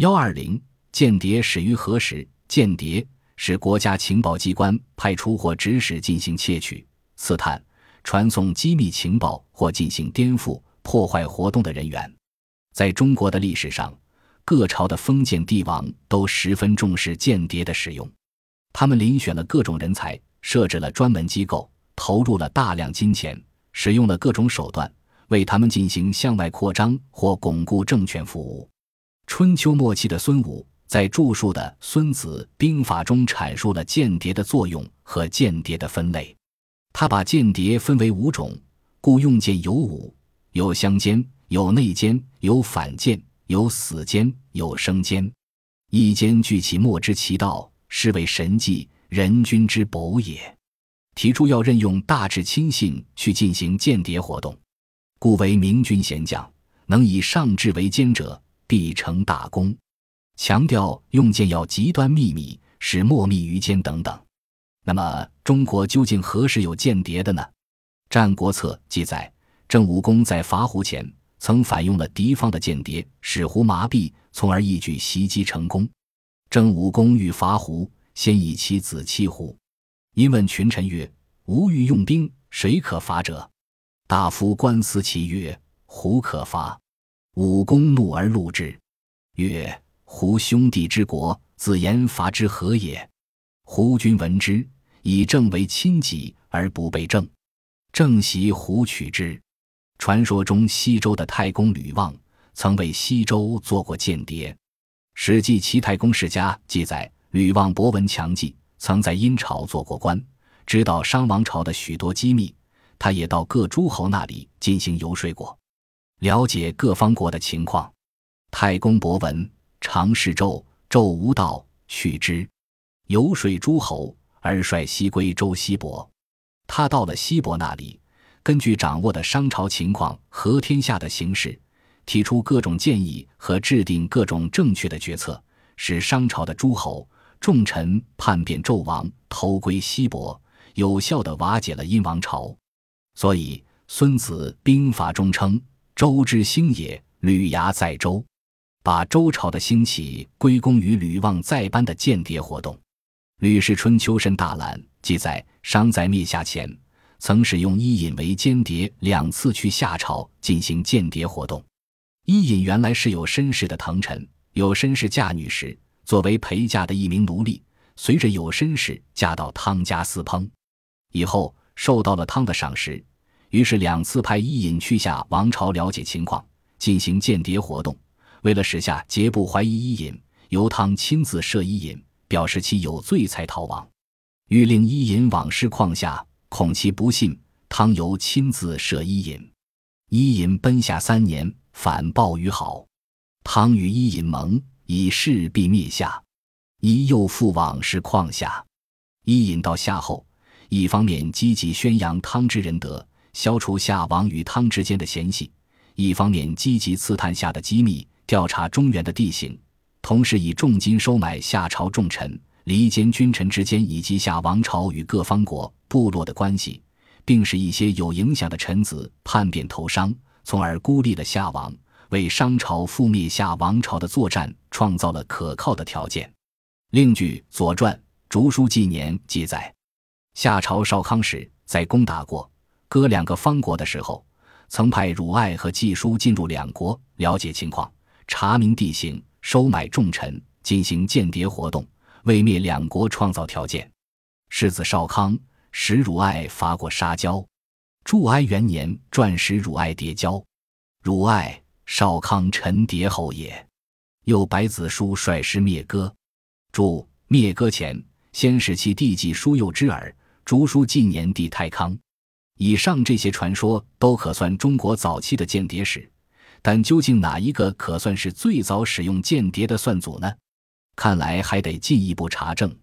幺二零，间谍始于何时？间谍是国家情报机关派出或指使进行窃取、刺探、传送机密情报或进行颠覆、破坏活动的人员。在中国的历史上，各朝的封建帝王都十分重视间谍的使用，他们遴选了各种人才，设置了专门机构，投入了大量金钱，使用了各种手段，为他们进行向外扩张或巩固政权服务。春秋末期的孙武。在著述的《孙子兵法》中阐述了间谍的作用和间谍的分类。他把间谍分为五种，故用间有五：有相间，有内间，有反间，有死间，有生间。一间据其莫知其道，是为神计，人君之宝也。提出要任用大智亲信去进行间谍活动，故为明君贤将，能以上智为奸者，必成大功。强调用剑要极端秘密，使莫密于间等等。那么，中国究竟何时有间谍的呢？《战国策》记载，郑武公在伐胡前曾反用了敌方的间谍，使胡麻痹，从而一举袭击成功。郑武公欲伐胡，先以其子欺胡。因问群臣曰：“吾欲用兵，谁可伐者？”大夫官司其曰：“胡可伐。”武公怒而戮之，曰。胡兄弟之国，子言伐之何也？胡君闻之，以郑为亲己而不被郑，郑袭胡取之。传说中西周的太公吕望曾为西周做过间谍。《史记·齐太公世家》记载，吕望博闻强记，曾在殷朝做过官，知道商王朝的许多机密。他也到各诸侯那里进行游说过，了解各方国的情况。太公博闻。常侍纣，纣无道，去之。游说诸侯，而率西归周西伯。他到了西伯那里，根据掌握的商朝情况和天下的形势，提出各种建议和制定各种正确的决策，使商朝的诸侯重臣叛变纣王，投归西伯，有效地瓦解了殷王朝。所以《孙子兵法》中称：“周之兴也，吕牙在周。”把周朝的兴起归功于吕望在班的间谍活动。《吕氏春秋申大览》记载，商在灭夏前，曾使用伊尹为间谍两次去夏朝进行间谍活动。伊尹原来是有身世的腾臣，有身世嫁女时作为陪嫁的一名奴隶，随着有身世嫁到汤家私烹，以后受到了汤的赏识，于是两次派伊尹去夏王朝了解情况，进行间谍活动。为了使下节不怀疑伊尹，由汤亲自赦伊尹，表示其有罪才逃亡。欲令伊尹往事况下，恐其不信，汤尤亲自赦伊尹。伊尹奔下三年，反报于好。汤与伊尹盟，以势必灭夏。伊又复往事况下。伊尹到夏后，一方面积极宣扬汤之仁德，消除夏王与汤之间的嫌隙；一方面积极刺探夏的机密。调查中原的地形，同时以重金收买夏朝重臣、离间君臣之间以及夏王朝与各方国部落的关系，并使一些有影响的臣子叛变投商，从而孤立了夏王，为商朝覆灭夏王朝的作战创造了可靠的条件。另据《左传·竹书纪年》记载，夏朝少康时在攻打过割两个方国的时候，曾派汝爱和季叔进入两国了解情况。查明地形，收买重臣，进行间谍活动，为灭两国创造条件。世子少康使汝爱伐过沙交，祝哀元年传使汝爱谍交，汝爱少康臣谍后也。又白子书率师灭哥，注灭哥前，先使其弟季叔幼之耳。竹书纪年帝太康。以上这些传说都可算中国早期的间谍史。但究竟哪一个可算是最早使用间谍的算祖呢？看来还得进一步查证。